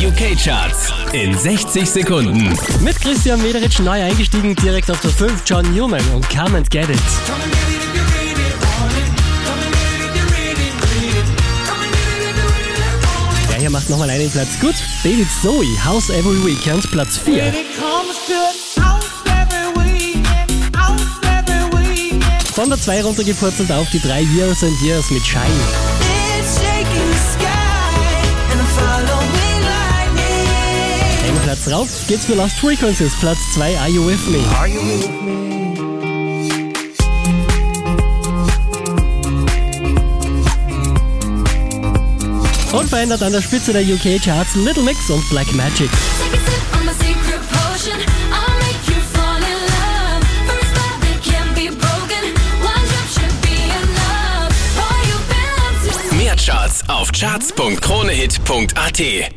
UK-Charts in 60 Sekunden. Mit Christian Mederitsch neu eingestiegen, direkt auf der 5 John Newman und Come and Get It. Der hier macht nochmal einen Platz gut. David Zoe, House Every Weekend, Platz 4. Von der 2 runtergepurzelt auf die 3 Years and Years mit Shine. Platz rauf geht's für Lost Frequencies, Platz 2 Are You With Me. Und verändert an der Spitze der UK Charts Little Mix und Black Magic. Mehr Charts auf charts.kronehit.at